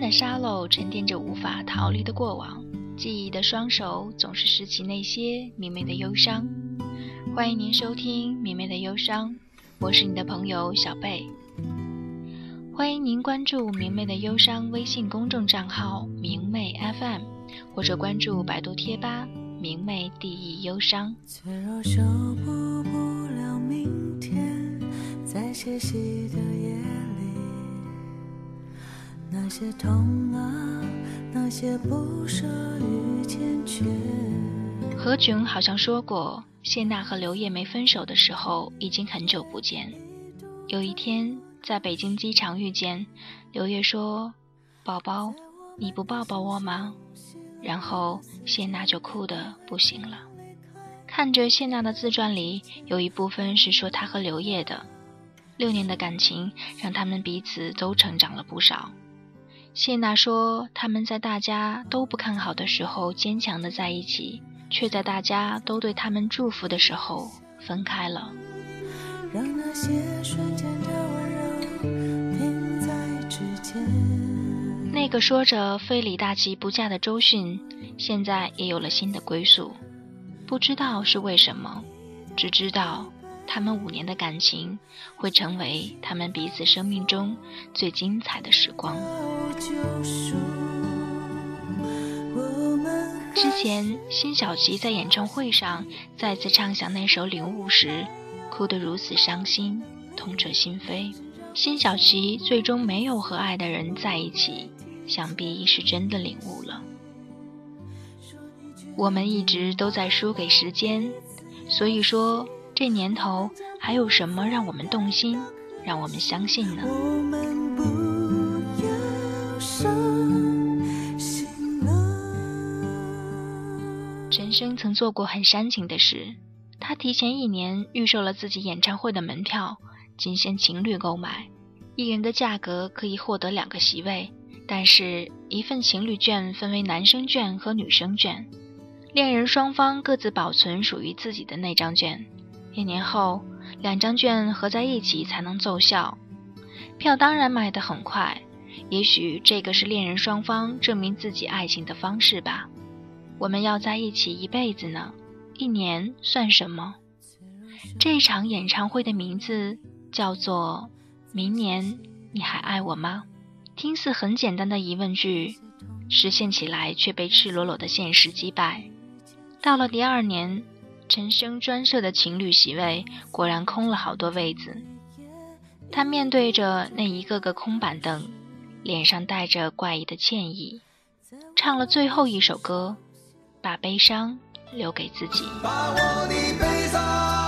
的沙漏沉淀着无法逃离的过往，记忆的双手总是拾起那些明媚的忧伤。欢迎您收听《明媚的忧伤》，我是你的朋友小贝。欢迎您关注“明媚的忧伤”微信公众账号“明媚 FM”，或者关注百度贴吧“明媚第一忧伤”。脆弱守不了明天，在歇息的夜，那些痛啊，那些不舍与坚决。何炅好像说过，谢娜和刘烨没分手的时候已经很久不见。有一天。在北京机场遇见刘烨，说：“宝宝，你不抱抱我吗？”然后谢娜就哭得不行了。看着谢娜的自传里，有一部分是说她和刘烨的六年的感情，让他们彼此都成长了不少。谢娜说，他们在大家都不看好的时候坚强的在一起，却在大家都对他们祝福的时候分开了。让那些瞬间的那个说着非李大齐不嫁的周迅，现在也有了新的归宿，不知道是为什么，只知道他们五年的感情会成为他们彼此生命中最精彩的时光。之前辛晓琪在演唱会上再次唱响那首《领悟》时，哭得如此伤心，痛彻心扉。辛晓琪最终没有和爱的人在一起。想必是真的领悟了。我们一直都在输给时间，所以说这年头还有什么让我们动心，让我们相信呢？陈升曾做过很煽情的事，他提前一年预售了自己演唱会的门票，仅限情侣购买，一人的价格可以获得两个席位。但是，一份情侣券分为男生券和女生券，恋人双方各自保存属于自己的那张券。一年后，两张券合在一起才能奏效。票当然卖得很快，也许这个是恋人双方证明自己爱情的方式吧。我们要在一起一辈子呢，一年算什么？这场演唱会的名字叫做《明年你还爱我吗》。听似很简单的疑问句，实现起来却被赤裸裸的现实击败。到了第二年，陈升专设的情侣席位果然空了好多位子。他面对着那一个个空板凳，脸上带着怪异的歉意，唱了最后一首歌，把悲伤留给自己。我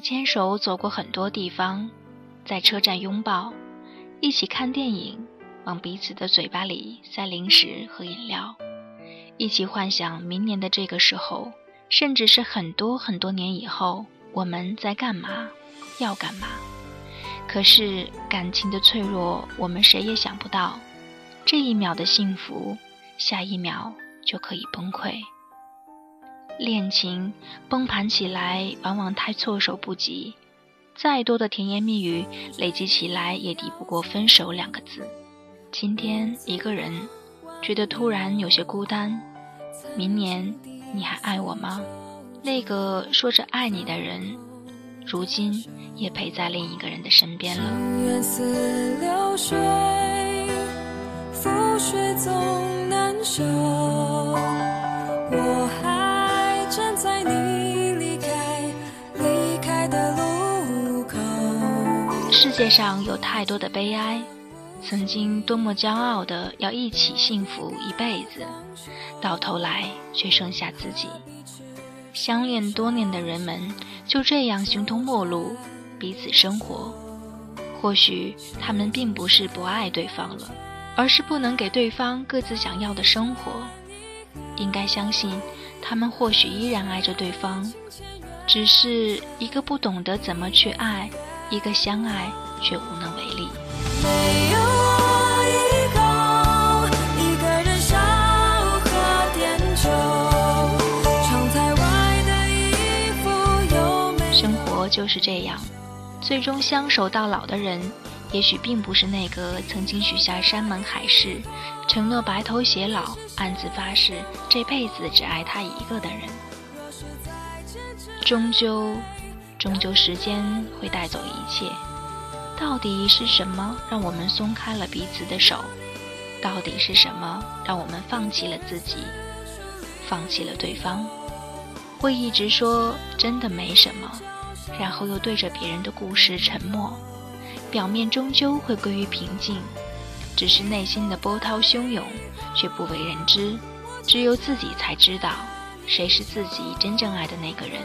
牵手走过很多地方，在车站拥抱，一起看电影，往彼此的嘴巴里塞零食和饮料，一起幻想明年的这个时候，甚至是很多很多年以后，我们在干嘛，要干嘛。可是感情的脆弱，我们谁也想不到，这一秒的幸福，下一秒就可以崩溃。恋情崩盘起来，往往太措手不及。再多的甜言蜜语，累积起来也抵不过分手两个字。今天一个人，觉得突然有些孤单。明年你还爱我吗？那个说着爱你的人，如今也陪在另一个人的身边了。世界上有太多的悲哀，曾经多么骄傲的要一起幸福一辈子，到头来却剩下自己。相恋多年的人们就这样形同陌路，彼此生活。或许他们并不是不爱对方了，而是不能给对方各自想要的生活。应该相信，他们或许依然爱着对方，只是一个不懂得怎么去爱。一个相爱却无能为力。生活就是这样，最终相守到老的人，也许并不是那个曾经许下山盟海誓、承诺白头偕老、暗自发誓这辈子只爱他一个的人。终究，终究，时间会带走一切。到底是什么让我们松开了彼此的手？到底是什么让我们放弃了自己，放弃了对方？会一直说真的没什么，然后又对着别人的故事沉默。表面终究会归于平静，只是内心的波涛汹涌却不为人知，只有自己才知道谁是自己真正爱的那个人，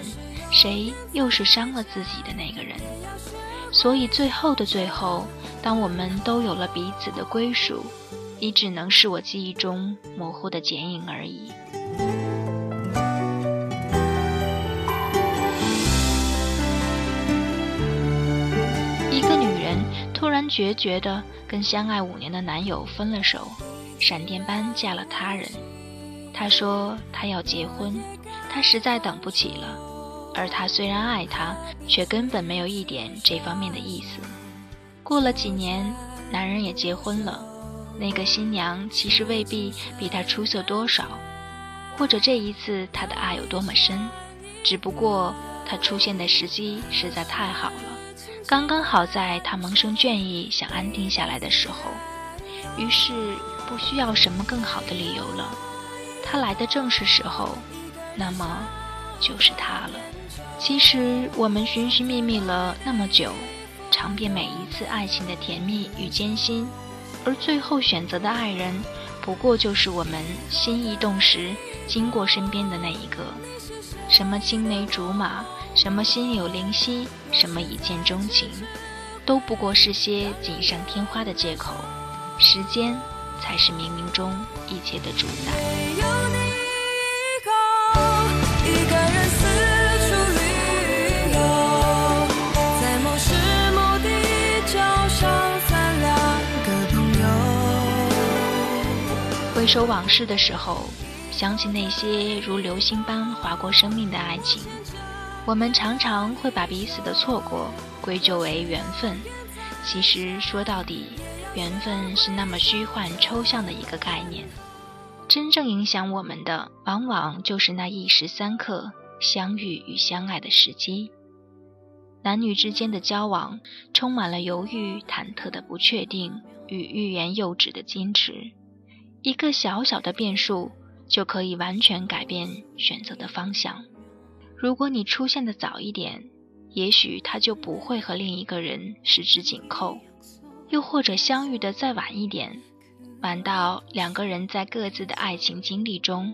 谁又是伤了自己的那个人。所以最后的最后，当我们都有了彼此的归属，你只能是我记忆中模糊的剪影而已。一个女人突然决绝的跟相爱五年的男友分了手，闪电般嫁了他人。她说她要结婚，她实在等不起了。而他虽然爱她，却根本没有一点这方面的意思。过了几年，男人也结婚了，那个新娘其实未必比他出色多少，或者这一次他的爱有多么深，只不过他出现的时机实在太好了，刚刚好在他萌生倦意、想安定下来的时候，于是不需要什么更好的理由了，他来的正是时候，那么就是他了。其实我们寻寻觅觅了那么久，尝遍每一次爱情的甜蜜与艰辛，而最后选择的爱人，不过就是我们心一动时经过身边的那一个。什么青梅竹马，什么心有灵犀，什么一见钟情，都不过是些锦上添花的借口。时间才是冥冥中一切的主宰。回首往事的时候，想起那些如流星般划过生命的爱情，我们常常会把彼此的错过归咎为缘分。其实说到底，缘分是那么虚幻抽象的一个概念。真正影响我们的，往往就是那一时三刻相遇与相爱的时机。男女之间的交往，充满了犹豫、忐忑的不确定与欲言又止的矜持。一个小小的变数就可以完全改变选择的方向。如果你出现的早一点，也许他就不会和另一个人十指紧扣；又或者相遇的再晚一点，晚到两个人在各自的爱情经历中，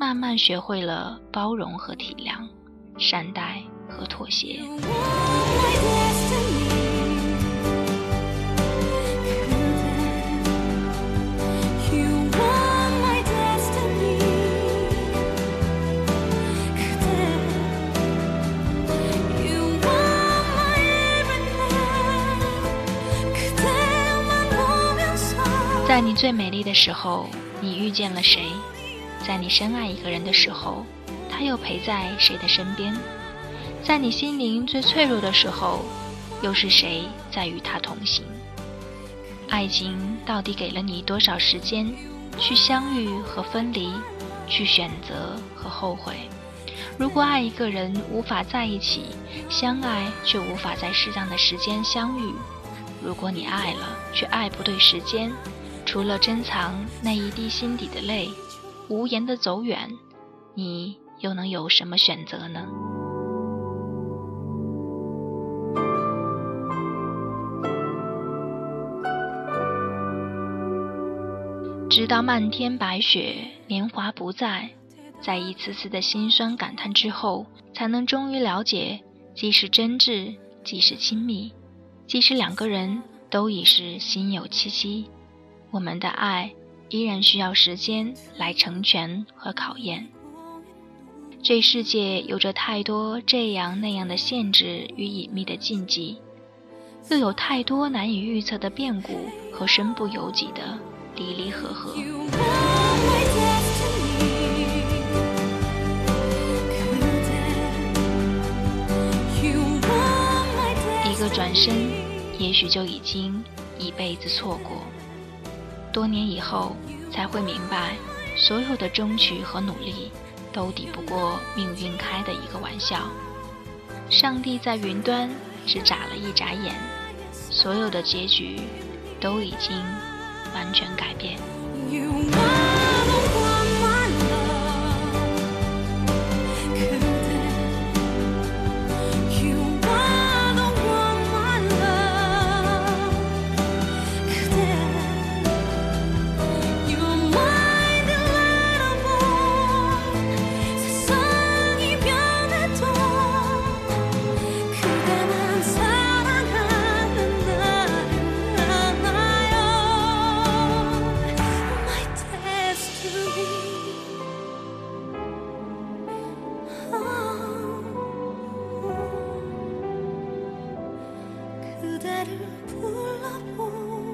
慢慢学会了包容和体谅，善待和妥协。在你最美丽的时候，你遇见了谁？在你深爱一个人的时候，他又陪在谁的身边？在你心灵最脆弱的时候，又是谁在与他同行？爱情到底给了你多少时间去相遇和分离，去选择和后悔？如果爱一个人无法在一起，相爱却无法在适当的时间相遇；如果你爱了却爱不对时间，除了珍藏那一滴心底的泪，无言的走远，你又能有什么选择呢？直到漫天白雪，年华不在，在一次次的心酸感叹之后，才能终于了解，即使真挚，即使亲密，即使两个人都已是心有戚戚。我们的爱依然需要时间来成全和考验。这世界有着太多这样那样的限制与隐秘的禁忌，又有太多难以预测的变故和身不由己的离离合合。一个转身，也许就已经一辈子错过。多年以后，才会明白，所有的争取和努力，都抵不过命运开的一个玩笑。上帝在云端只眨了一眨眼，所有的结局都已经完全改变。 그대를 불러봅니다.